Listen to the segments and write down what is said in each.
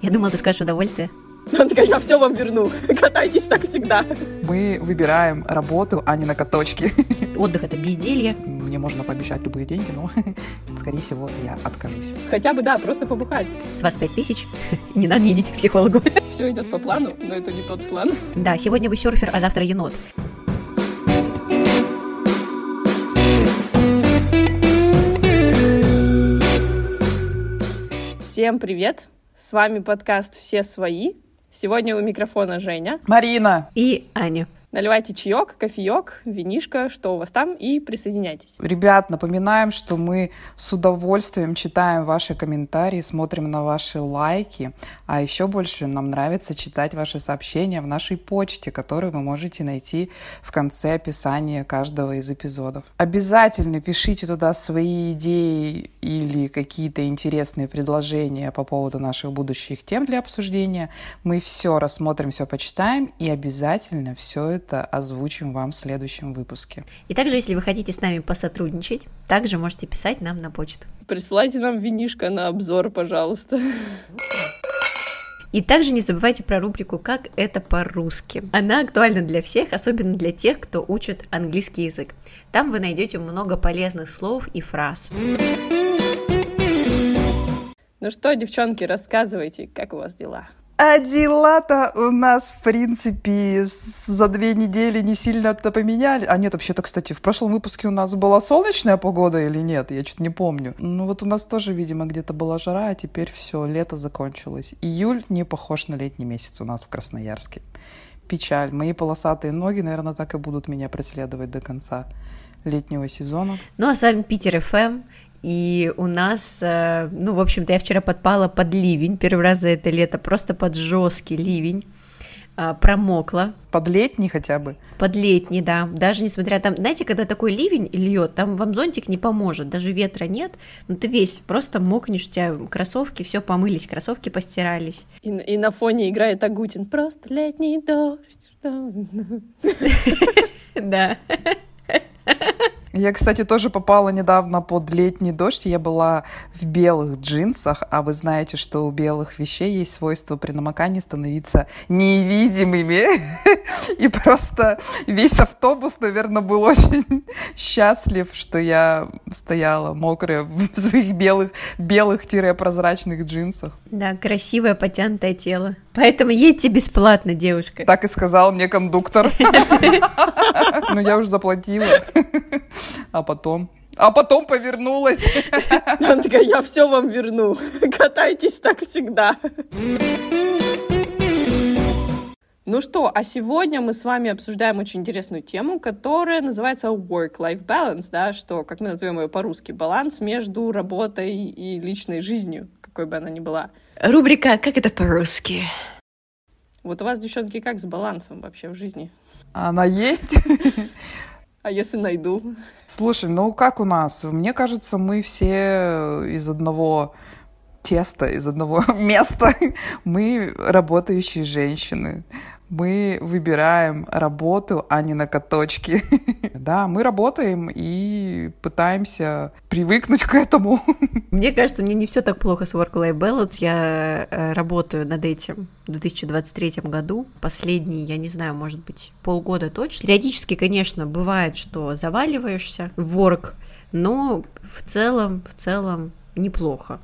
Я думала, ты скажешь удовольствие. Он такая, я все вам верну. Катайтесь так всегда. Мы выбираем работу, а не на каточки. Отдых — это безделье. Мне можно пообещать любые деньги, но, скорее всего, я откажусь. Хотя бы, да, просто побухать. С вас пять тысяч. Не надо, не идите к психологу. Все идет по плану, но это не тот план. Да, сегодня вы серфер, а завтра енот. Всем привет! С вами подкаст «Все свои». Сегодня у микрофона Женя. Марина! И Аня. Наливайте чаек, кофеек, винишко, что у вас там, и присоединяйтесь. Ребят, напоминаем, что мы с удовольствием читаем ваши комментарии, смотрим на ваши лайки, а еще больше нам нравится читать ваши сообщения в нашей почте, которую вы можете найти в конце описания каждого из эпизодов. Обязательно пишите туда свои идеи или какие-то интересные предложения по поводу наших будущих тем для обсуждения. Мы все рассмотрим, все почитаем и обязательно все это озвучим вам в следующем выпуске. И также, если вы хотите с нами посотрудничать, также можете писать нам на почту. Присылайте нам винишко на обзор, пожалуйста. И также не забывайте про рубрику «Как это по-русски». Она актуальна для всех, особенно для тех, кто учит английский язык. Там вы найдете много полезных слов и фраз. Ну что, девчонки, рассказывайте, как у вас дела? А дела-то у нас, в принципе, за две недели не сильно-то поменяли. А нет, вообще-то, кстати, в прошлом выпуске у нас была солнечная погода или нет? Я что-то не помню. Ну вот у нас тоже, видимо, где-то была жара, а теперь все, лето закончилось. Июль не похож на летний месяц у нас в Красноярске. Печаль. Мои полосатые ноги, наверное, так и будут меня преследовать до конца летнего сезона. Ну а с вами Питер ФМ. И у нас, э, ну, в общем-то, я вчера подпала под ливень, первый раз за это лето, просто под жесткий ливень, э, промокла. Под летний хотя бы? Под летний, да. Даже несмотря там, знаете, когда такой ливень льет, там вам зонтик не поможет, даже ветра нет, ну ты весь просто мокнешь, у тебя кроссовки все помылись, кроссовки постирались. И, и на фоне играет Агутин, просто летний дождь. Да. Я, кстати, тоже попала недавно под летний дождь. Я была в белых джинсах, а вы знаете, что у белых вещей есть свойство при намокании становиться невидимыми. И просто весь автобус, наверное, был очень счастлив, что я стояла мокрая в своих белых, белых-прозрачных джинсах. Да, красивое, потянутое тело. Поэтому едьте бесплатно, девушка. Так и сказал мне кондуктор. Но я уже заплатила. А потом... А потом повернулась. Он такая, я все вам верну. Катайтесь так всегда. Ну что, а сегодня мы с вами обсуждаем очень интересную тему, которая называется work-life balance, да, что, как мы назовем ее по-русски, баланс между работой и личной жизнью, какой бы она ни была. Рубрика «Как это по-русски?» Вот у вас, девчонки, как с балансом вообще в жизни? Она есть. А если найду? Слушай, ну как у нас? Мне кажется, мы все из одного теста, из одного места. Мы работающие женщины мы выбираем работу, а не на каточки. да, мы работаем и пытаемся привыкнуть к этому. Мне кажется, мне не все так плохо с Work-Life Balance. Я э, работаю над этим в 2023 году. Последний, я не знаю, может быть, полгода точно. Периодически, конечно, бывает, что заваливаешься в work, но в целом, в целом неплохо.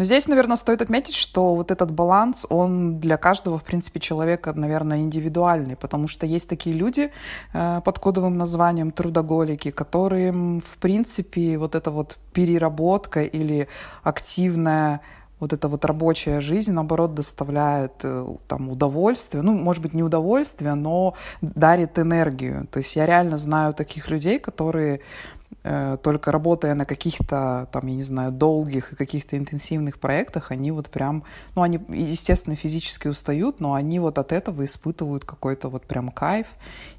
Но здесь, наверное, стоит отметить, что вот этот баланс, он для каждого, в принципе, человека, наверное, индивидуальный, потому что есть такие люди э, под кодовым названием трудоголики, которым, в принципе, вот эта вот переработка или активная вот эта вот рабочая жизнь, наоборот, доставляет э, там удовольствие, ну, может быть, не удовольствие, но дарит энергию. То есть я реально знаю таких людей, которые только работая на каких-то, там, я не знаю, долгих и каких-то интенсивных проектах, они вот прям, ну, они, естественно, физически устают, но они вот от этого испытывают какой-то вот прям кайф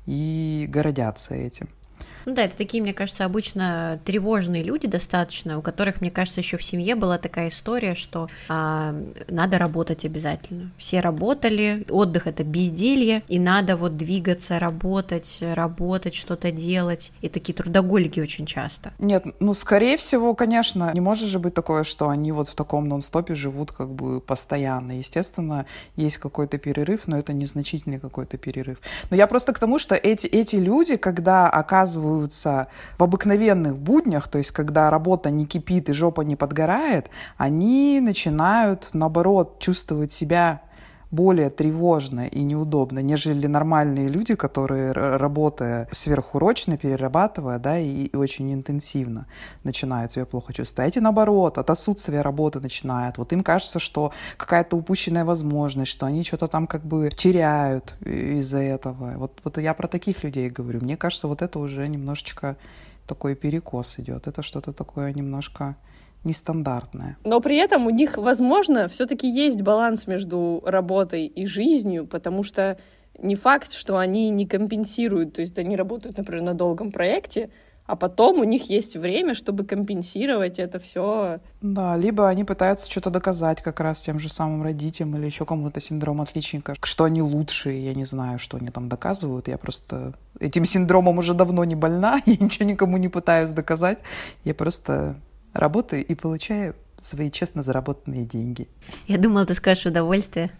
и гордятся этим. Ну да, это такие, мне кажется, обычно тревожные люди достаточно, у которых, мне кажется, еще в семье была такая история, что а, надо работать обязательно. Все работали, отдых это безделье, и надо вот двигаться, работать, работать, что-то делать. И такие трудоголики очень часто. Нет, ну скорее всего, конечно, не может же быть такое, что они вот в таком нон-стопе живут как бы постоянно. Естественно, есть какой-то перерыв, но это незначительный какой-то перерыв. Но я просто к тому, что эти, эти люди, когда оказываются в обыкновенных буднях, то есть когда работа не кипит и жопа не подгорает, они начинают, наоборот, чувствовать себя более тревожно и неудобно, нежели нормальные люди, которые, работая сверхурочно, перерабатывая, да, и, и очень интенсивно начинают себя плохо чувствовать. А эти, наоборот, от отсутствия работы начинают. Вот им кажется, что какая-то упущенная возможность, что они что-то там как бы теряют из-за этого. Вот, вот я про таких людей говорю. Мне кажется, вот это уже немножечко такой перекос идет. Это что-то такое немножко нестандартное. Но при этом у них, возможно, все-таки есть баланс между работой и жизнью, потому что не факт, что они не компенсируют, то есть они работают, например, на долгом проекте, а потом у них есть время, чтобы компенсировать это все. Да, либо они пытаются что-то доказать как раз тем же самым родителям или еще кому-то синдром отличника, что они лучшие, я не знаю, что они там доказывают, я просто этим синдромом уже давно не больна, я ничего никому не пытаюсь доказать, я просто работаю и получаю свои честно заработанные деньги. Я думала, ты скажешь удовольствие.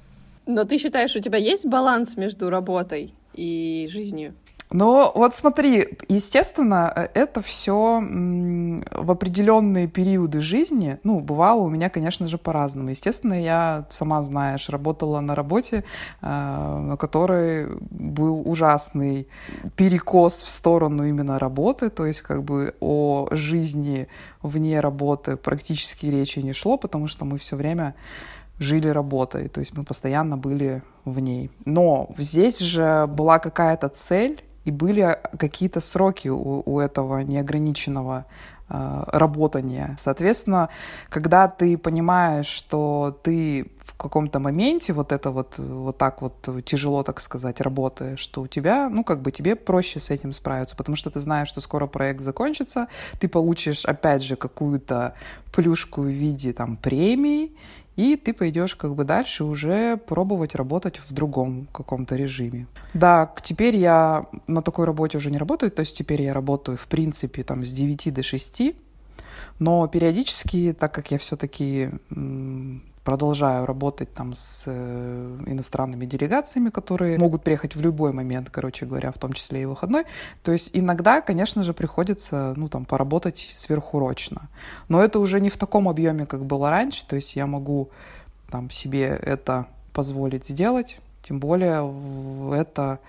Но ты считаешь, у тебя есть баланс между работой и жизнью? Ну, вот смотри, естественно, э, это все в определенные периоды жизни, ну, бывало у меня, конечно же, по-разному. Естественно, я, сама знаешь, работала на работе, э, на которой был ужасный перекос в сторону именно работы, то есть как бы о жизни вне работы практически речи не шло, потому что мы все время жили работой, то есть мы постоянно были в ней. Но здесь же была какая-то цель, и были какие-то сроки у, у этого неограниченного э, работания. Соответственно, когда ты понимаешь, что ты в каком-то моменте вот это вот, вот так вот тяжело, так сказать, работаешь, что у тебя, ну, как бы тебе проще с этим справиться, потому что ты знаешь, что скоро проект закончится, ты получишь, опять же, какую-то плюшку в виде, там, премии, и ты пойдешь как бы дальше уже пробовать работать в другом каком-то режиме. Да, теперь я на такой работе уже не работаю, то есть теперь я работаю в принципе там с 9 до 6, но периодически, так как я все-таки продолжаю работать там с э, иностранными делегациями, которые могут приехать в любой момент, короче говоря, в том числе и выходной. То есть иногда, конечно же, приходится, ну, там, поработать сверхурочно. Но это уже не в таком объеме, как было раньше, то есть я могу там себе это позволить сделать, тем более это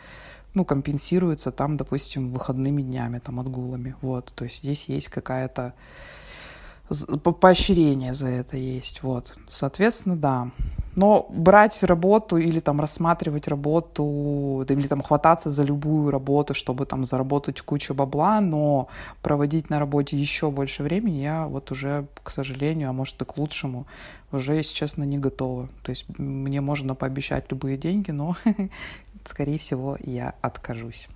ну, компенсируется там, допустим, выходными днями, там, отгулами, вот, то есть здесь есть какая-то поощрение за это есть, вот. Соответственно, да. Но брать работу или там рассматривать работу, или там хвататься за любую работу, чтобы там заработать кучу бабла, но проводить на работе еще больше времени я вот уже, к сожалению, а может и к лучшему, уже, если честно, не готова. То есть мне можно пообещать любые деньги, но, скорее всего, я откажусь.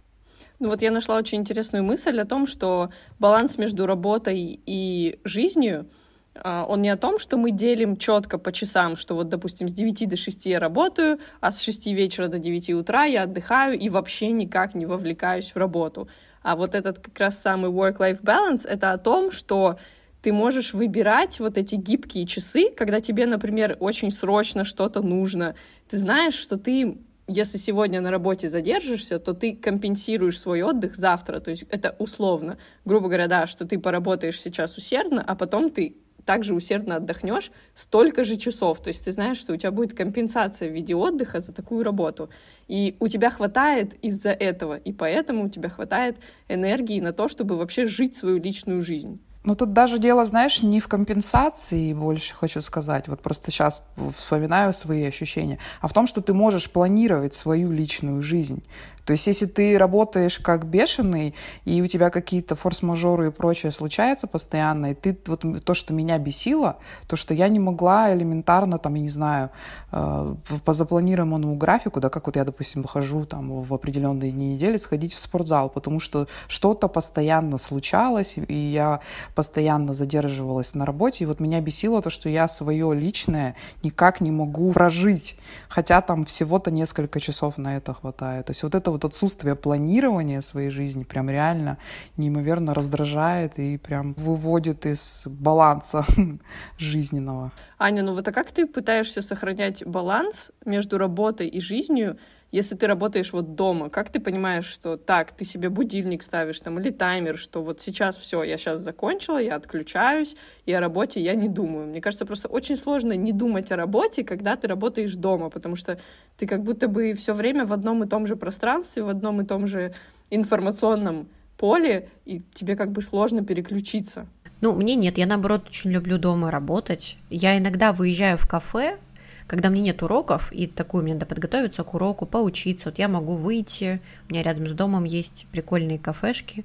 Ну вот я нашла очень интересную мысль о том, что баланс между работой и жизнью, а, он не о том, что мы делим четко по часам, что вот, допустим, с 9 до 6 я работаю, а с 6 вечера до 9 утра я отдыхаю и вообще никак не вовлекаюсь в работу. А вот этот как раз самый work-life balance — это о том, что ты можешь выбирать вот эти гибкие часы, когда тебе, например, очень срочно что-то нужно. Ты знаешь, что ты если сегодня на работе задержишься, то ты компенсируешь свой отдых завтра. То есть это условно. Грубо говоря, да, что ты поработаешь сейчас усердно, а потом ты также усердно отдохнешь столько же часов. То есть ты знаешь, что у тебя будет компенсация в виде отдыха за такую работу. И у тебя хватает из-за этого. И поэтому у тебя хватает энергии на то, чтобы вообще жить свою личную жизнь. Ну, тут даже дело, знаешь, не в компенсации больше, хочу сказать, вот просто сейчас вспоминаю свои ощущения, а в том, что ты можешь планировать свою личную жизнь. То есть, если ты работаешь как бешеный, и у тебя какие-то форс-мажоры и прочее случается постоянно, и ты вот то, что меня бесило, то, что я не могла элементарно, там, я не знаю, э, по запланированному графику, да, как вот я, допустим, хожу там в определенные дни недели, сходить в спортзал, потому что что-то постоянно случалось, и я постоянно задерживалась на работе, и вот меня бесило то, что я свое личное никак не могу прожить, хотя там всего-то несколько часов на это хватает. То есть вот это вот отсутствие планирования своей жизни прям реально неимоверно раздражает и прям выводит из баланса жизненного. Аня, ну вот а как ты пытаешься сохранять баланс между работой и жизнью, если ты работаешь вот дома, как ты понимаешь, что так, ты себе будильник ставишь там или таймер, что вот сейчас все, я сейчас закончила, я отключаюсь, и о работе я не думаю. Мне кажется, просто очень сложно не думать о работе, когда ты работаешь дома, потому что ты как будто бы все время в одном и том же пространстве, в одном и том же информационном поле, и тебе как бы сложно переключиться. Ну, мне нет, я наоборот очень люблю дома работать. Я иногда выезжаю в кафе, когда мне нет уроков, и такую мне надо подготовиться к уроку, поучиться, вот я могу выйти, у меня рядом с домом есть прикольные кафешки,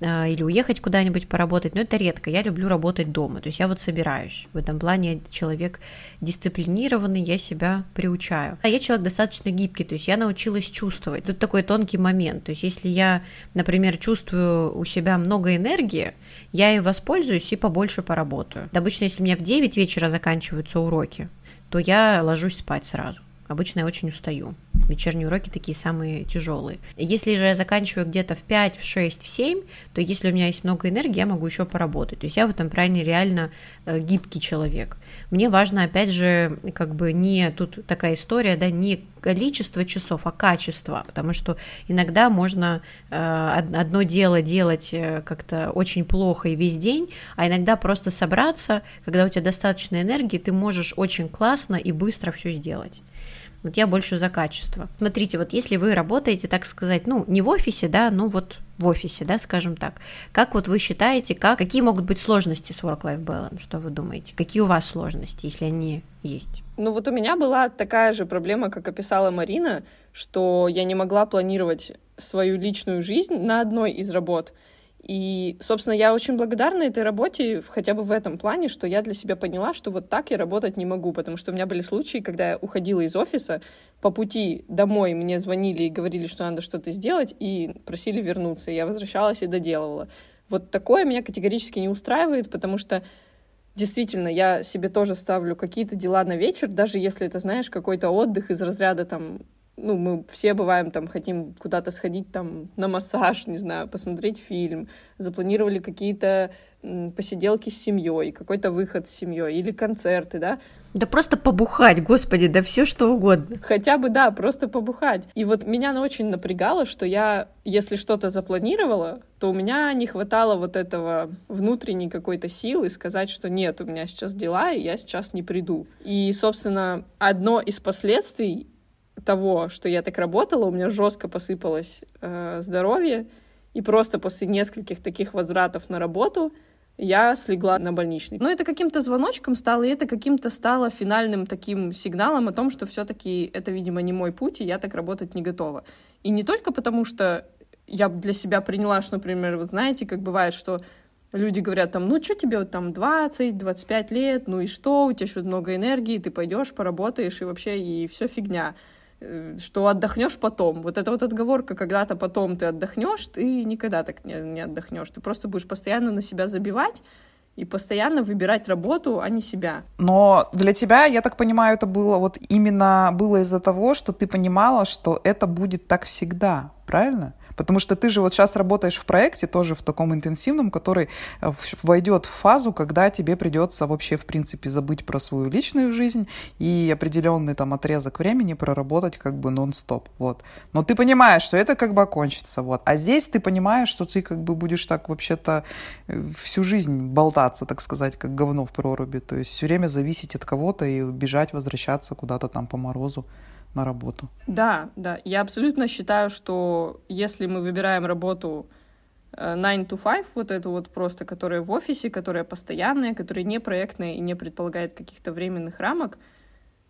а, или уехать куда-нибудь поработать, но это редко. Я люблю работать дома, то есть я вот собираюсь. В этом плане человек дисциплинированный, я себя приучаю. А я человек достаточно гибкий, то есть я научилась чувствовать. Тут такой тонкий момент. То есть если я, например, чувствую у себя много энергии, я и воспользуюсь и побольше поработаю. Обычно, если у меня в 9 вечера заканчиваются уроки, то я ложусь спать сразу. Обычно я очень устаю. Вечерние уроки такие самые тяжелые. Если же я заканчиваю где-то в 5, в 6, в 7, то если у меня есть много энергии, я могу еще поработать. То есть я в этом плане реально э, гибкий человек. Мне важно, опять же, как бы не тут такая история, да, не количество часов, а качество, потому что иногда можно э, одно дело делать э, как-то очень плохо и весь день, а иногда просто собраться, когда у тебя достаточно энергии, ты можешь очень классно и быстро все сделать. Вот я больше за качество. Смотрите, вот если вы работаете, так сказать, ну, не в офисе, да, ну вот в офисе, да, скажем так, как вот вы считаете, как, какие могут быть сложности с work-life balance, что вы думаете? Какие у вас сложности, если они есть? Ну вот у меня была такая же проблема, как описала Марина, что я не могла планировать свою личную жизнь на одной из работ — и, собственно, я очень благодарна этой работе хотя бы в этом плане, что я для себя поняла, что вот так я работать не могу, потому что у меня были случаи, когда я уходила из офиса, по пути домой мне звонили и говорили, что надо что-то сделать, и просили вернуться. Я возвращалась и доделывала. Вот такое меня категорически не устраивает, потому что действительно, я себе тоже ставлю какие-то дела на вечер, даже если это, знаешь, какой-то отдых из разряда там ну, мы все бываем там, хотим куда-то сходить там на массаж, не знаю, посмотреть фильм, запланировали какие-то посиделки с семьей, какой-то выход с семьей или концерты, да. Да просто побухать, господи, да все что угодно. Хотя бы, да, просто побухать. И вот меня очень напрягало, что я, если что-то запланировала, то у меня не хватало вот этого внутренней какой-то силы сказать, что нет, у меня сейчас дела, и я сейчас не приду. И, собственно, одно из последствий того, что я так работала, у меня жестко посыпалось э, здоровье, и просто после нескольких таких возвратов на работу я слегла на больничный. Но это каким-то звоночком стало, и это каким-то стало финальным таким сигналом о том, что все-таки это, видимо, не мой путь, и я так работать не готова. И не только потому, что я для себя приняла, что, например, вот знаете, как бывает, что люди говорят там, ну что тебе вот там 20-25 лет, ну и что, у тебя еще много энергии, ты пойдешь, поработаешь, и вообще, и все фигня. Э, что отдохнешь потом. Вот эта вот отговорка, когда-то потом ты отдохнешь, ты никогда так не, не отдохнешь. Ты просто будешь постоянно на себя забивать и постоянно выбирать работу, а не себя. Но для тебя, я так понимаю, это было вот именно было из-за того, что ты понимала, что это будет так всегда, правильно? Потому что ты же вот сейчас работаешь в проекте, тоже в таком интенсивном, который э, войдет в фазу, когда тебе придется вообще, в принципе, забыть про свою личную жизнь и определенный там отрезок времени проработать как бы нон-стоп, вот. Но ты понимаешь, что это как бы окончится, вот. А здесь ты понимаешь, что ты как бы будешь так вообще-то э, всю жизнь болтаться, так сказать, как говно в проруби, то есть все время зависеть от кого-то и бежать, возвращаться куда-то там по морозу на работу. Да, да. Я абсолютно считаю, что если мы выбираем работу 9 to 5, вот эту вот просто, которая в офисе, которая постоянная, которая не проектная и не предполагает каких-то временных рамок,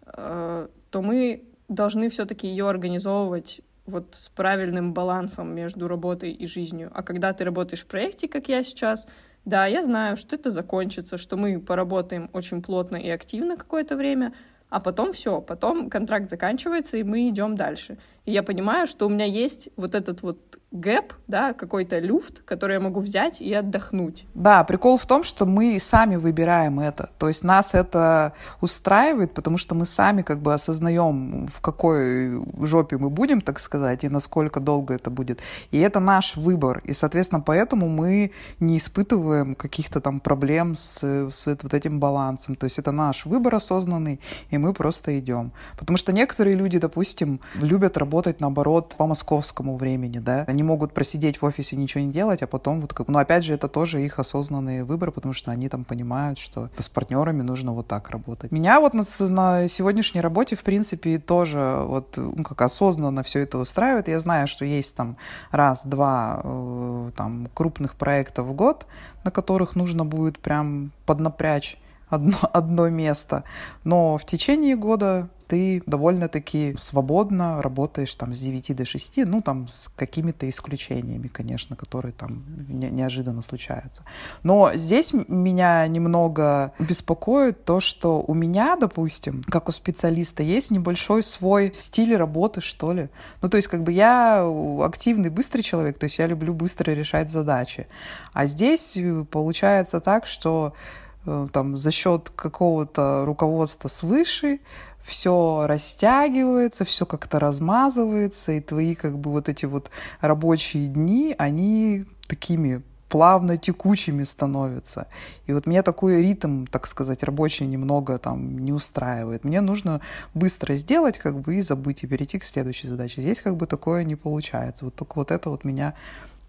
э, то мы должны все-таки ее организовывать вот с правильным балансом между работой и жизнью. А когда ты работаешь в проекте, как я сейчас, да, я знаю, что это закончится, что мы поработаем очень плотно и активно какое-то время, а потом все, потом контракт заканчивается, и мы идем дальше. И я понимаю, что у меня есть вот этот вот гэп, да, какой-то люфт, который я могу взять и отдохнуть. Да, прикол в том, что мы сами выбираем это. То есть нас это устраивает, потому что мы сами как бы осознаем, в какой жопе мы будем, так сказать, и насколько долго это будет. И это наш выбор. И, соответственно, поэтому мы не испытываем каких-то там проблем с, с вот этим балансом. То есть это наш выбор осознанный, и мы просто идем. Потому что некоторые люди, допустим, любят работать, наоборот, по московскому времени, да, они могут просидеть в офисе, ничего не делать, а потом вот как... Ну, опять же, это тоже их осознанный выбор, потому что они там понимают, что с партнерами нужно вот так работать. Меня вот на, на сегодняшней работе, в принципе, тоже вот ну, как осознанно все это устраивает. Я знаю, что есть там раз-два э, там крупных проектов в год, на которых нужно будет прям поднапрячь одно, одно место. Но в течение года ты довольно-таки свободно работаешь там с 9 до 6, ну там с какими-то исключениями, конечно, которые там не, неожиданно случаются. Но здесь меня немного беспокоит то, что у меня, допустим, как у специалиста, есть небольшой свой стиль работы, что ли. Ну то есть как бы я активный, быстрый человек, то есть я люблю быстро решать задачи. А здесь получается так, что э, там за счет какого-то руководства свыше все растягивается, все как-то размазывается, и твои как бы вот эти вот рабочие дни, они такими плавно текучими становятся. И вот меня такой ритм, так сказать, рабочий немного там не устраивает. Мне нужно быстро сделать, как бы, и забыть, и перейти к следующей задаче. Здесь как бы такое не получается. Вот только вот это вот меня,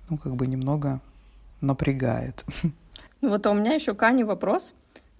ну, как бы немного напрягает. Ну вот а у меня еще Кани вопрос.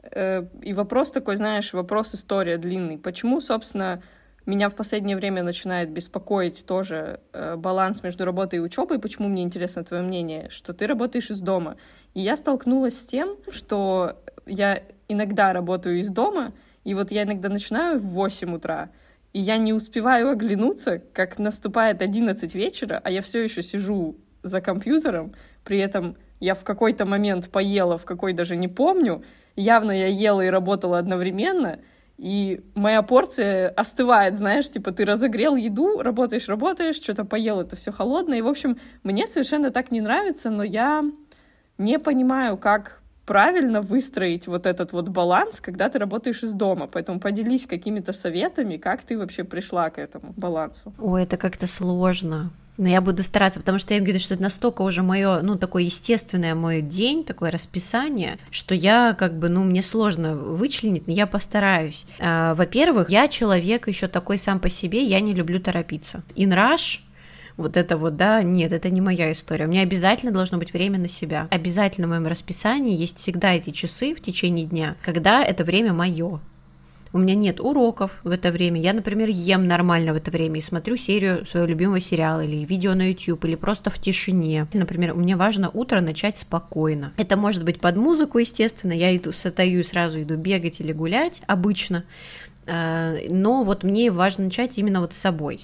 Э, и вопрос такой, знаешь, вопрос история длинный. Почему, собственно, меня в последнее время начинает беспокоить тоже э, баланс между работой и учебой. Почему мне интересно твое мнение, что ты работаешь из дома. И я столкнулась с тем, что я иногда работаю из дома, и вот я иногда начинаю в 8 утра, и я не успеваю оглянуться, как наступает 11 вечера, а я все еще сижу за компьютером, при этом я в какой-то момент поела, в какой даже не помню, явно я ела и работала одновременно, и моя порция остывает, знаешь, типа ты разогрел еду, работаешь, работаешь, что-то поел, это все холодное. И, в общем, мне совершенно так не нравится, но я не понимаю, как правильно выстроить вот этот вот баланс, когда ты работаешь из дома. Поэтому поделись какими-то советами, как ты вообще пришла к этому балансу. Ой, это как-то сложно. Но я буду стараться, потому что я говорю, что это настолько уже мое, ну, такое естественное мой день, такое расписание, что я как бы, ну, мне сложно вычленить, но я постараюсь. А, во-первых, я человек еще такой сам по себе, я не люблю торопиться. Инраж вот это вот, да, нет, это не моя история. У меня обязательно должно быть время на себя. Обязательно в моем расписании есть всегда эти часы в течение дня, когда это время мое у меня нет уроков в это время, я, например, ем нормально в это время и смотрю серию своего любимого сериала или видео на YouTube, или просто в тишине. Например, мне важно утро начать спокойно. Это может быть под музыку, естественно, я иду, стою и сразу иду бегать или гулять обычно, а, но вот мне важно начать именно вот с собой.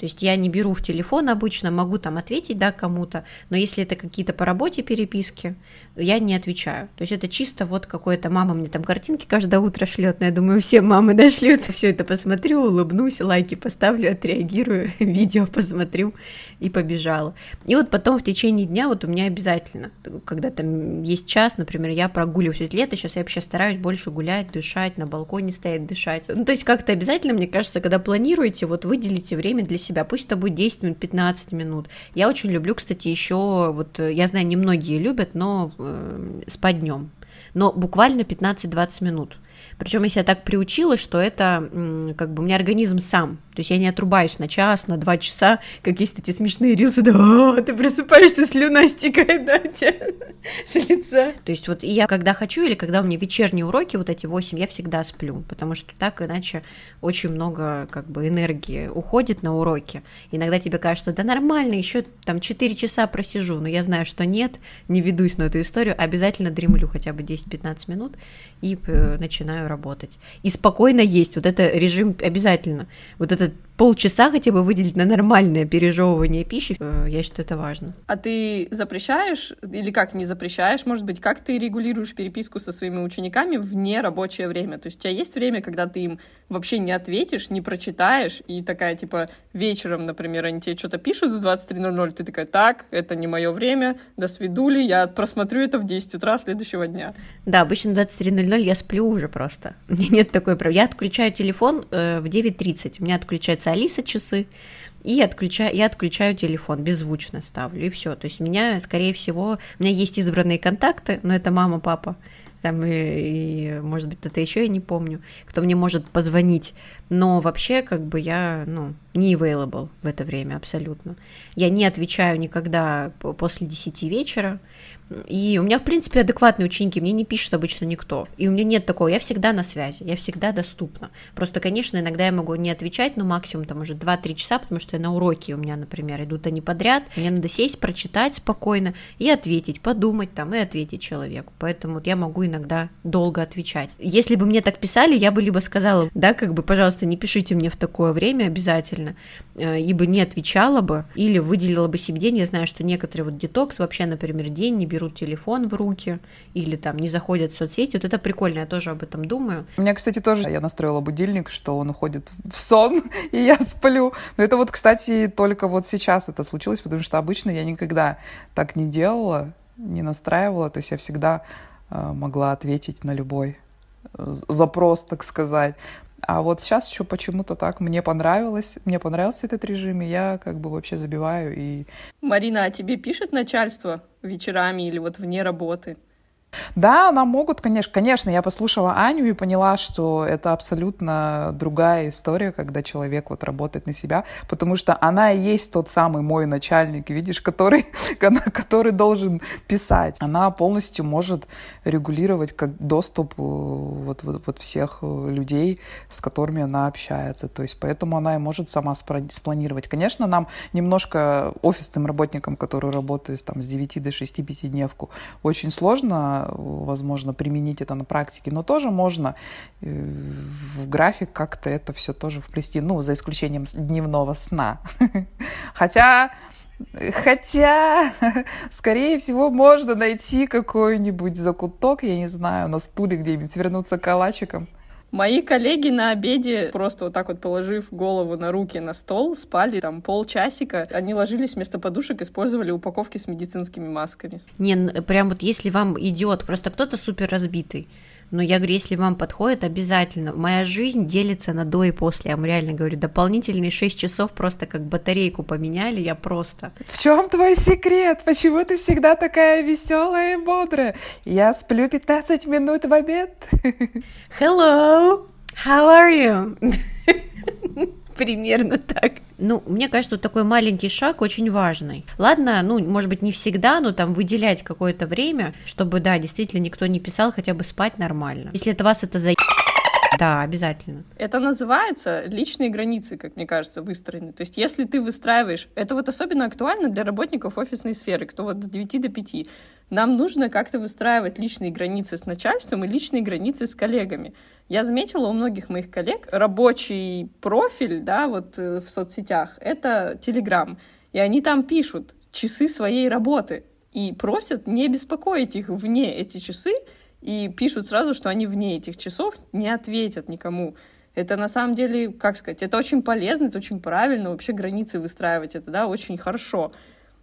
То есть я не беру в телефон обычно, могу там ответить, да, кому-то, но если это какие-то по работе переписки, я не отвечаю. То есть это чисто вот какое-то мама мне там картинки каждое утро шлет, но я думаю, все мамы дошлют, все это посмотрю, улыбнусь, лайки поставлю, отреагирую, видео посмотрю и побежала. И вот потом в течение дня вот у меня обязательно, когда там есть час, например, я прогуливаюсь это лето, сейчас я вообще стараюсь больше гулять, дышать, на балконе стоять, дышать. Ну, то есть как-то обязательно, мне кажется, когда планируете, вот выделите время для себя, пусть это будет 10 минут, 15 минут. Я очень люблю, кстати, еще, вот я знаю, немногие любят, но э, спать днем. Но буквально 15-20 минут. Причем я себя так приучила, что это как бы у меня организм сам. То есть я не отрубаюсь на час, на два часа, как есть эти смешные рилсы, да, «А, ты просыпаешься, слюна стекает, да, с лица. То есть вот я когда хочу или когда у меня вечерние уроки, вот эти восемь, я всегда сплю, потому что так иначе очень много как бы энергии уходит на уроки. Иногда тебе кажется, да нормально, еще там 4 часа просижу, но я знаю, что нет, не ведусь на эту историю, обязательно дремлю хотя бы 10-15 минут и э, начинаю работать. И спокойно есть, вот это режим обязательно. Вот этот полчаса хотя бы выделить на нормальное пережевывание пищи, э, я считаю, это важно. А ты запрещаешь или как не запрещаешь, может быть, как ты регулируешь переписку со своими учениками вне рабочее время? То есть у тебя есть время, когда ты им вообще не ответишь, не прочитаешь, и такая, типа, вечером, например, они тебе что-то пишут в 23.00, ты такая, так, это не мое время, до свидули, я просмотрю это в 10 утра следующего дня. Да, обычно в 23.00 я сплю уже просто. У меня нет такой проблемы. Я отключаю телефон э, в 9.30, у меня отключается Алиса часы, и отключаю, я отключаю телефон, беззвучно ставлю, и все. То есть меня, скорее всего, у меня есть избранные контакты, но это мама, папа, там и, и может быть кто-то еще я не помню, кто мне может позвонить, но вообще как бы я, ну, не available в это время абсолютно. Я не отвечаю никогда после 10 вечера, и у меня, в принципе, адекватные ученики, мне не пишет обычно никто. И у меня нет такого, я всегда на связи, я всегда доступна. Просто, конечно, иногда я могу не отвечать, но максимум там уже 2-3 часа, потому что я на уроке у меня, например, идут они подряд. Мне надо сесть, прочитать спокойно и ответить, подумать там и ответить человеку. Поэтому вот я могу иногда долго отвечать. Если бы мне так писали, я бы либо сказала, да, как бы, пожалуйста, не пишите мне в такое время обязательно, э, ибо не отвечала бы, или выделила бы себе день. Я знаю, что некоторые вот детокс вообще, например, день не берут берут телефон в руки или там не заходят в соцсети. Вот это прикольно, я тоже об этом думаю. У меня, кстати, тоже я настроила будильник, что он уходит в сон, и я сплю. Но это вот, кстати, только вот сейчас это случилось, потому что обычно я никогда так не делала, не настраивала. То есть я всегда э, могла ответить на любой запрос, так сказать. А вот сейчас еще почему-то так мне понравилось, мне понравился этот режим, и я как бы вообще забиваю и... Марина, а тебе пишет начальство вечерами или вот вне работы? Да, нам могут, конечно. Конечно, я послушала Аню и поняла, что это абсолютно другая история, когда человек вот работает на себя, потому что она и есть тот самый мой начальник, видишь, который, который должен писать. Она полностью может регулировать как доступ э, вот, вот, вот всех э, людей, с которыми она общается. То есть поэтому она и может сама спланировать. Конечно, нам немножко офисным работникам, которые работают там с 9 до 6 пятидневку, очень сложно возможно, применить это на практике, но тоже можно э, в график как-то это все тоже вплести, ну, за исключением дневного сна. Хотя Хотя, скорее всего, можно найти какой-нибудь закуток, я не знаю, на стуле где-нибудь, свернуться калачиком – Мои коллеги на обеде, просто вот так вот положив голову на руки на стол, спали там полчасика. Они ложились вместо подушек, использовали упаковки с медицинскими масками. Не, прям вот если вам идет, просто кто-то супер разбитый, но я говорю, если вам подходит, обязательно. Моя жизнь делится на до и после. Я вам реально говорю, дополнительные 6 часов просто как батарейку поменяли, я просто... В чем твой секрет? Почему ты всегда такая веселая и бодрая? Я сплю 15 минут в обед. Hello, how are you? Примерно так. Ну, мне кажется, вот такой маленький шаг очень важный. Ладно, ну, может быть, не всегда, но там выделять какое-то время, чтобы, да, действительно никто не писал, хотя бы спать нормально. Если это вас это за да, обязательно. Это называется личные границы, как мне кажется, выстроены. То есть, если ты выстраиваешь, это вот особенно актуально для работников офисной сферы, кто вот с 9 до 5. Нам нужно как-то выстраивать личные границы с начальством и личные границы с коллегами. Я заметила у многих моих коллег рабочий профиль, да, вот э, в соцсетях, это Telegram. И они там пишут часы своей работы и просят не беспокоить их вне эти часы, и пишут сразу, что они вне этих часов не ответят никому. Это на самом деле, как сказать, это очень полезно, это очень правильно, вообще границы выстраивать, это, да, очень хорошо.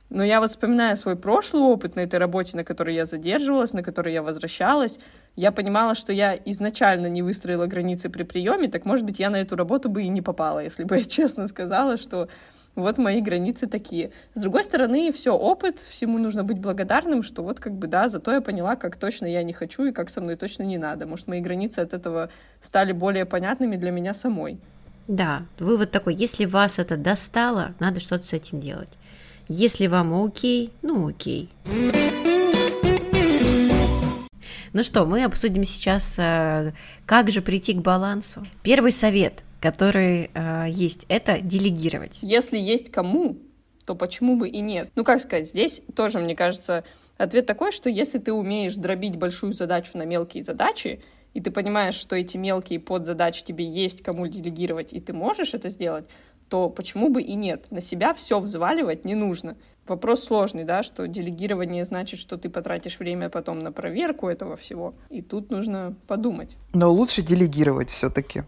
Но я вот вспоминаю свой прошлый опыт на этой работе, на которой я задерживалась, на которой я возвращалась, я понимала, что я изначально не выстроила границы при приеме, так, может быть, я на эту работу бы и не попала, если бы я честно сказала, что вот мои границы такие. С другой стороны, все, опыт, всему нужно быть благодарным, что вот как бы, да, зато я поняла, как точно я не хочу и как со мной точно не надо. Может, мои границы от этого стали более понятными для меня самой. Да, вывод такой, если вас это достало, надо что-то с этим делать. Если вам окей, ну окей. Ну что, мы обсудим сейчас, э, как же прийти к балансу. Первый совет который э, есть, это делегировать. Если есть кому, то почему бы и нет? Ну, как сказать, здесь тоже, мне кажется, ответ такой, что если ты умеешь дробить большую задачу на мелкие задачи, и ты понимаешь, что эти мелкие подзадачи тебе есть кому делегировать, и ты можешь это сделать, то почему бы и нет? На себя все взваливать не нужно. Вопрос сложный, да, что делегирование значит, что ты потратишь время потом на проверку этого всего. И тут нужно подумать. Но лучше делегировать все-таки,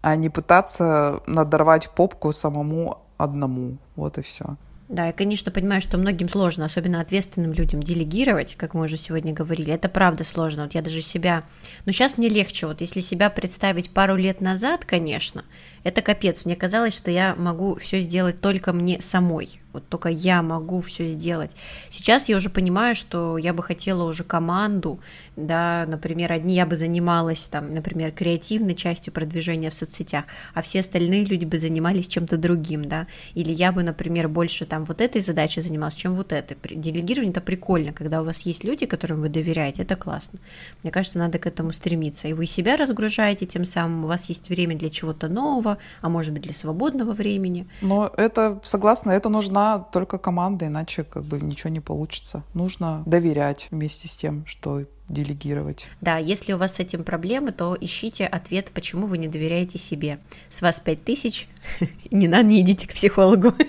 а не пытаться надорвать попку самому одному. Вот и все. Да, я, конечно, понимаю, что многим сложно, особенно ответственным людям, делегировать, как мы уже сегодня говорили. Это правда сложно. Вот я даже себя... Но сейчас мне легче. Вот если себя представить пару лет назад, конечно, это капец. Мне казалось, что я могу все сделать только мне самой. Вот только я могу все сделать. Сейчас я уже понимаю, что я бы хотела уже команду, да, например, одни я бы занималась там, например, креативной частью продвижения в соцсетях, а все остальные люди бы занимались чем-то другим, да, или я бы, например, больше там вот этой задачей занималась, чем вот этой. Делегирование это прикольно, когда у вас есть люди, которым вы доверяете, это классно. Мне кажется, надо к этому стремиться, и вы себя разгружаете тем самым, у вас есть время для чего-то нового, а может быть для свободного времени. Но это, согласна, это нужна только команда, иначе как бы ничего не получится. Нужно доверять вместе с тем, что делегировать. Да, если у вас с этим проблемы, то ищите ответ, почему вы не доверяете себе. С вас пять тысяч, не надо, не идите к психологу.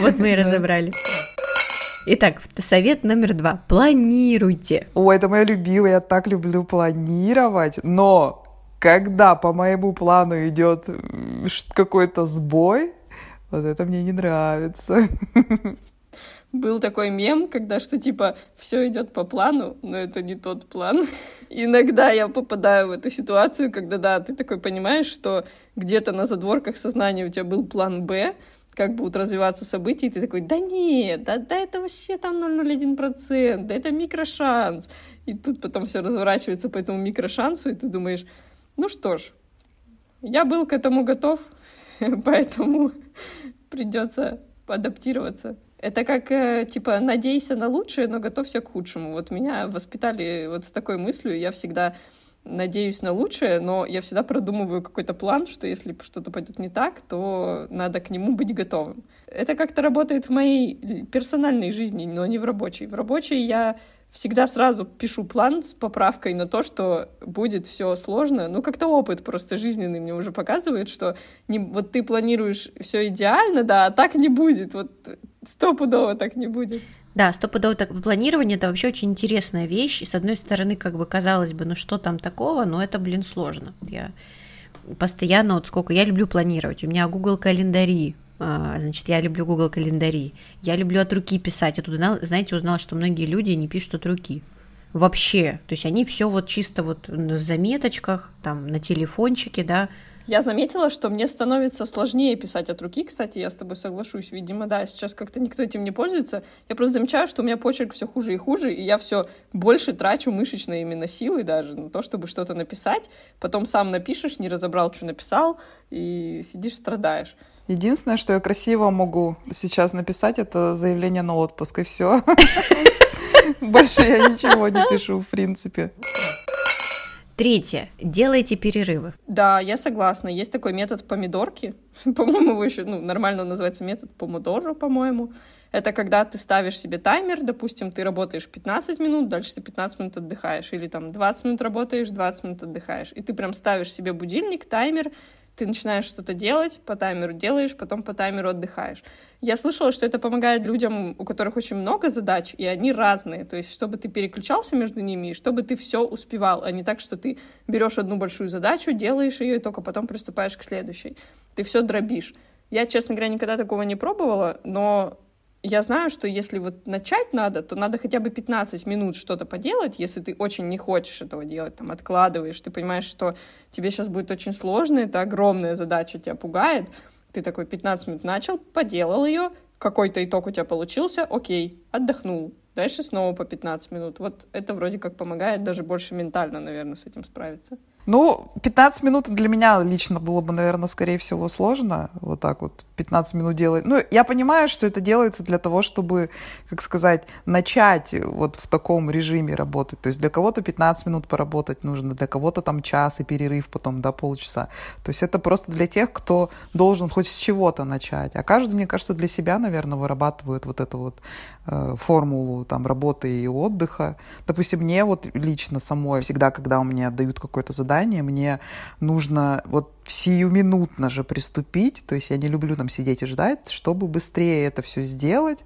Вот мы и разобрали. Итак, совет номер два. Планируйте. Ой, это моя любимая, я так люблю планировать, но когда по моему плану идет какой-то сбой, вот это мне не нравится. Был такой мем, когда что типа все идет по плану, но это не тот план. Иногда я попадаю в эту ситуацию, когда да, ты такой понимаешь, что где-то на задворках сознания у тебя был план Б, как будут развиваться события, и ты такой, да нет, да, да это вообще там 0,01%, да это микрошанс. И тут потом все разворачивается по этому микрошансу, и ты думаешь, ну что ж, я был к этому готов, поэтому придется адаптироваться. Это как, э, типа, надейся на лучшее, но готовься к худшему. Вот меня воспитали вот с такой мыслью, я всегда надеюсь на лучшее, но я всегда продумываю какой-то план, что если что-то пойдет не так, то надо к нему быть готовым. Это как-то работает в моей персональной жизни, но не в рабочей. В рабочей я всегда сразу пишу план с поправкой на то, что будет все сложно. Ну, как-то опыт просто жизненный мне уже показывает, что не, вот ты планируешь все идеально, да, а так не будет. Вот стопудово так не будет. Да, стопудово так планирование это вообще очень интересная вещь. И с одной стороны, как бы казалось бы, ну что там такого, но это, блин, сложно. Я постоянно, вот сколько я люблю планировать. У меня Google календари значит, я люблю Google календари. Я люблю от руки писать. Я тут, узнал, знаете, узнала, что многие люди не пишут от руки. Вообще. То есть они все вот чисто вот на заметочках, там, на телефончике, да. Я заметила, что мне становится сложнее писать от руки. Кстати, я с тобой соглашусь. Видимо, да, сейчас как-то никто этим не пользуется. Я просто замечаю, что у меня почерк все хуже и хуже, и я все больше трачу мышечной именно силы даже на то, чтобы что-то написать. Потом сам напишешь, не разобрал, что написал, и сидишь, страдаешь. Единственное, что я красиво могу сейчас написать, это заявление на отпуск, и все. Больше я ничего не пишу, в принципе. Третье. Делайте перерывы. Да, я согласна. Есть такой метод помидорки. По-моему, его еще, ну, нормально он называется метод помодоро, по-моему. Это когда ты ставишь себе таймер, допустим, ты работаешь 15 минут, дальше ты 15 минут отдыхаешь, или там 20 минут работаешь, 20 минут отдыхаешь. И ты прям ставишь себе будильник, таймер, ты начинаешь что-то делать, по таймеру делаешь, потом по таймеру отдыхаешь. Я слышала, что это помогает людям, у которых очень много задач, и они разные. То есть, чтобы ты переключался между ними, и чтобы ты все успевал, а не так, что ты берешь одну большую задачу, делаешь ее, и только потом приступаешь к следующей. Ты все дробишь. Я, честно говоря, никогда такого не пробовала, но я знаю, что если вот начать надо, то надо хотя бы 15 минут что-то поделать, если ты очень не хочешь этого делать, там, откладываешь, ты понимаешь, что тебе сейчас будет очень сложно, это огромная задача, тебя пугает, ты такой 15 минут начал, поделал ее, какой-то итог у тебя получился, окей, отдохнул, дальше снова по 15 минут. Вот это вроде как помогает даже больше ментально, наверное, с этим справиться. Ну, 15 минут для меня лично было бы, наверное, скорее всего, сложно. Вот так вот 15 минут делать. Ну, я понимаю, что это делается для того, чтобы, как сказать, начать вот в таком режиме работать. То есть для кого-то 15 минут поработать нужно, для кого-то там час и перерыв потом, да, полчаса. То есть это просто для тех, кто должен хоть с чего-то начать. А каждый, мне кажется, для себя, наверное, вырабатывает вот эту вот э, формулу там работы и отдыха. Допустим, мне вот лично самой всегда, когда у меня дают какое-то задание, мне нужно вот сиюминутно же приступить, то есть я не люблю там сидеть и ждать, чтобы быстрее это все сделать,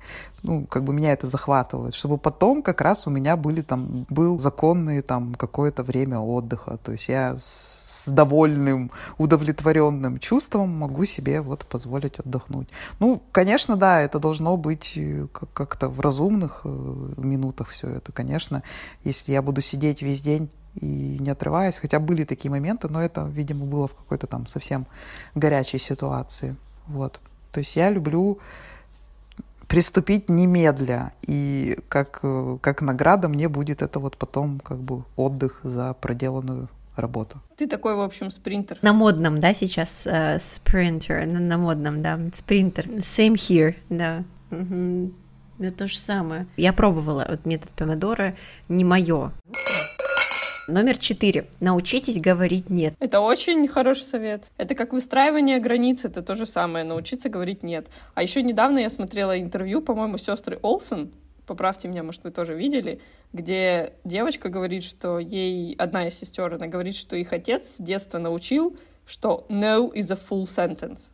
ну, как бы меня это захватывает, чтобы потом как раз у меня были там, был законный там какое-то время отдыха, то есть я с, с довольным, удовлетворенным чувством могу себе вот позволить отдохнуть. Ну, конечно, да, это должно быть э, как-то в разумных э, минутах все это, конечно, если я буду сидеть весь день и не отрываясь. Хотя были такие моменты, но это, видимо, было в какой-то там совсем горячей ситуации. Вот. То есть я люблю приступить немедля, и как, как награда мне будет это вот потом как бы отдых за проделанную работу. Ты такой, в общем, спринтер. На модном, да, сейчас э, спринтер, на, на модном, да, спринтер. Same here, да. Угу. Это то же самое. Я пробовала вот метод помидора, не мое. Номер четыре. Научитесь говорить «нет». Это очень хороший совет. Это как выстраивание границ, это то же самое, научиться говорить «нет». А еще недавно я смотрела интервью, по-моему, сестры Олсен, поправьте меня, может, вы тоже видели, где девочка говорит, что ей, одна из сестер, она говорит, что их отец с детства научил, что no is a full sentence.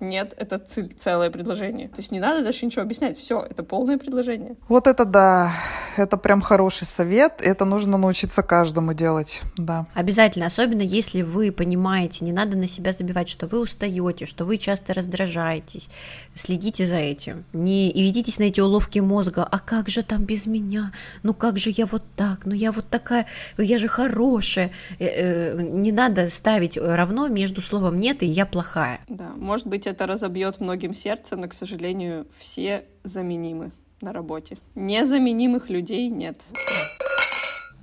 Нет, это целое предложение. То есть не надо дальше ничего объяснять. Все, это полное предложение. Вот это да, это прям хороший совет. Это нужно научиться каждому делать, да. Обязательно, особенно если вы понимаете, не надо на себя забивать, что вы устаете, что вы часто раздражаетесь. Следите за этим. Не и ведитесь на эти уловки мозга. А как же там без меня? Ну как же я вот так? Ну я вот такая, я же хорошая. Э, э, не надо ставить равно между словом нет и я плохая. Да, может быть это разобьет многим сердце, но, к сожалению, все заменимы на работе. Незаменимых людей нет.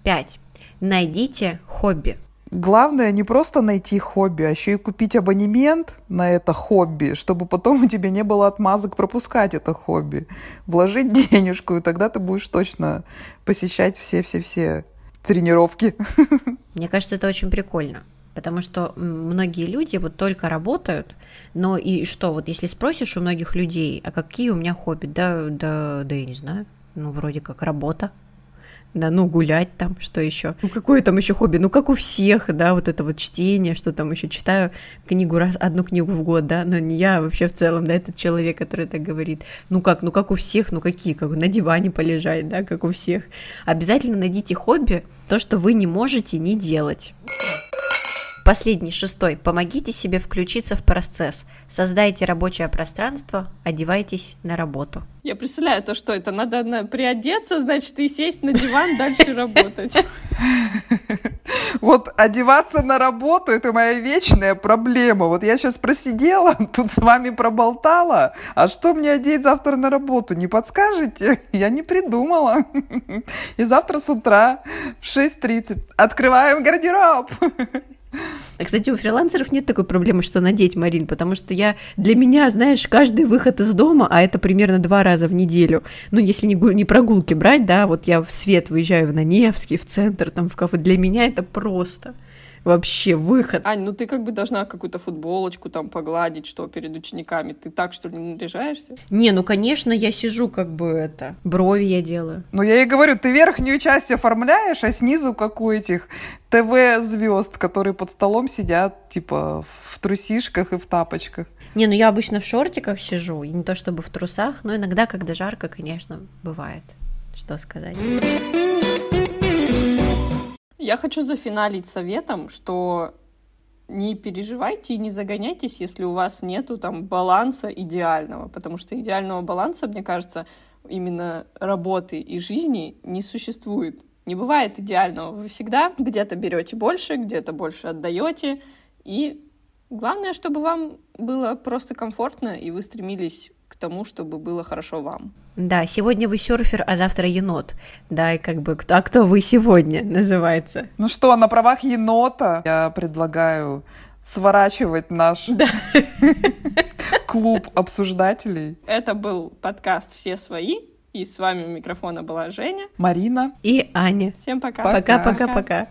Пять. Найдите хобби. Главное не просто найти хобби, а еще и купить абонемент на это хобби, чтобы потом у тебя не было отмазок пропускать это хобби. Вложить денежку, и тогда ты будешь точно посещать все-все-все тренировки. Мне кажется, это очень прикольно. Потому что многие люди вот только работают, но и что, вот если спросишь у многих людей, а какие у меня хобби, да, да, да я не знаю, ну вроде как работа, да, ну гулять там, что еще, ну какое там еще хобби, ну как у всех, да, вот это вот чтение, что там еще читаю книгу раз, одну книгу в год, да, но не я вообще в целом, да, этот человек, который так говорит, ну как, ну как у всех, ну какие, как на диване полежать, да, как у всех. Обязательно найдите хобби, то, что вы не можете не делать. Последний, шестой. Помогите себе включиться в процесс. Создайте рабочее пространство, одевайтесь на работу. Я представляю то, что это. Надо приодеться, значит, и сесть на диван, дальше работать. Вот одеваться на работу — это моя вечная проблема. Вот я сейчас просидела, тут с вами проболтала, а что мне одеть завтра на работу? Не подскажете? Я не придумала. И завтра с утра в 6.30 открываем гардероб. Кстати, у фрилансеров нет такой проблемы, что надеть, Марин, потому что я для меня, знаешь, каждый выход из дома, а это примерно два раза в неделю, ну, если не, не прогулки брать, да, вот я в свет выезжаю на Невский, в центр, там, в кафе, для меня это просто вообще выход. Ань, ну ты как бы должна какую-то футболочку там погладить, что перед учениками. Ты так, что ли, наряжаешься? Не, ну, конечно, я сижу как бы это, брови я делаю. Ну, я и говорю, ты верхнюю часть оформляешь, а снизу, как у этих ТВ-звезд, которые под столом сидят, типа, в трусишках и в тапочках. Не, ну я обычно в шортиках сижу, и не то чтобы в трусах, но иногда, когда жарко, конечно, бывает. Что сказать? Я хочу зафиналить советом, что не переживайте и не загоняйтесь, если у вас нету там баланса идеального, потому что идеального баланса, мне кажется, именно работы и жизни не существует. Не бывает идеального. Вы всегда где-то берете больше, где-то больше отдаете. И главное, чтобы вам было просто комфортно, и вы стремились к тому, чтобы было хорошо вам. Да, сегодня вы серфер, а завтра енот. Да, и как бы, а кто вы сегодня называется? Ну что, на правах енота я предлагаю сворачивать наш да. клуб обсуждателей. Это был подкаст «Все свои». И с вами у микрофона была Женя, Марина и Аня. Всем пока. Пока-пока-пока.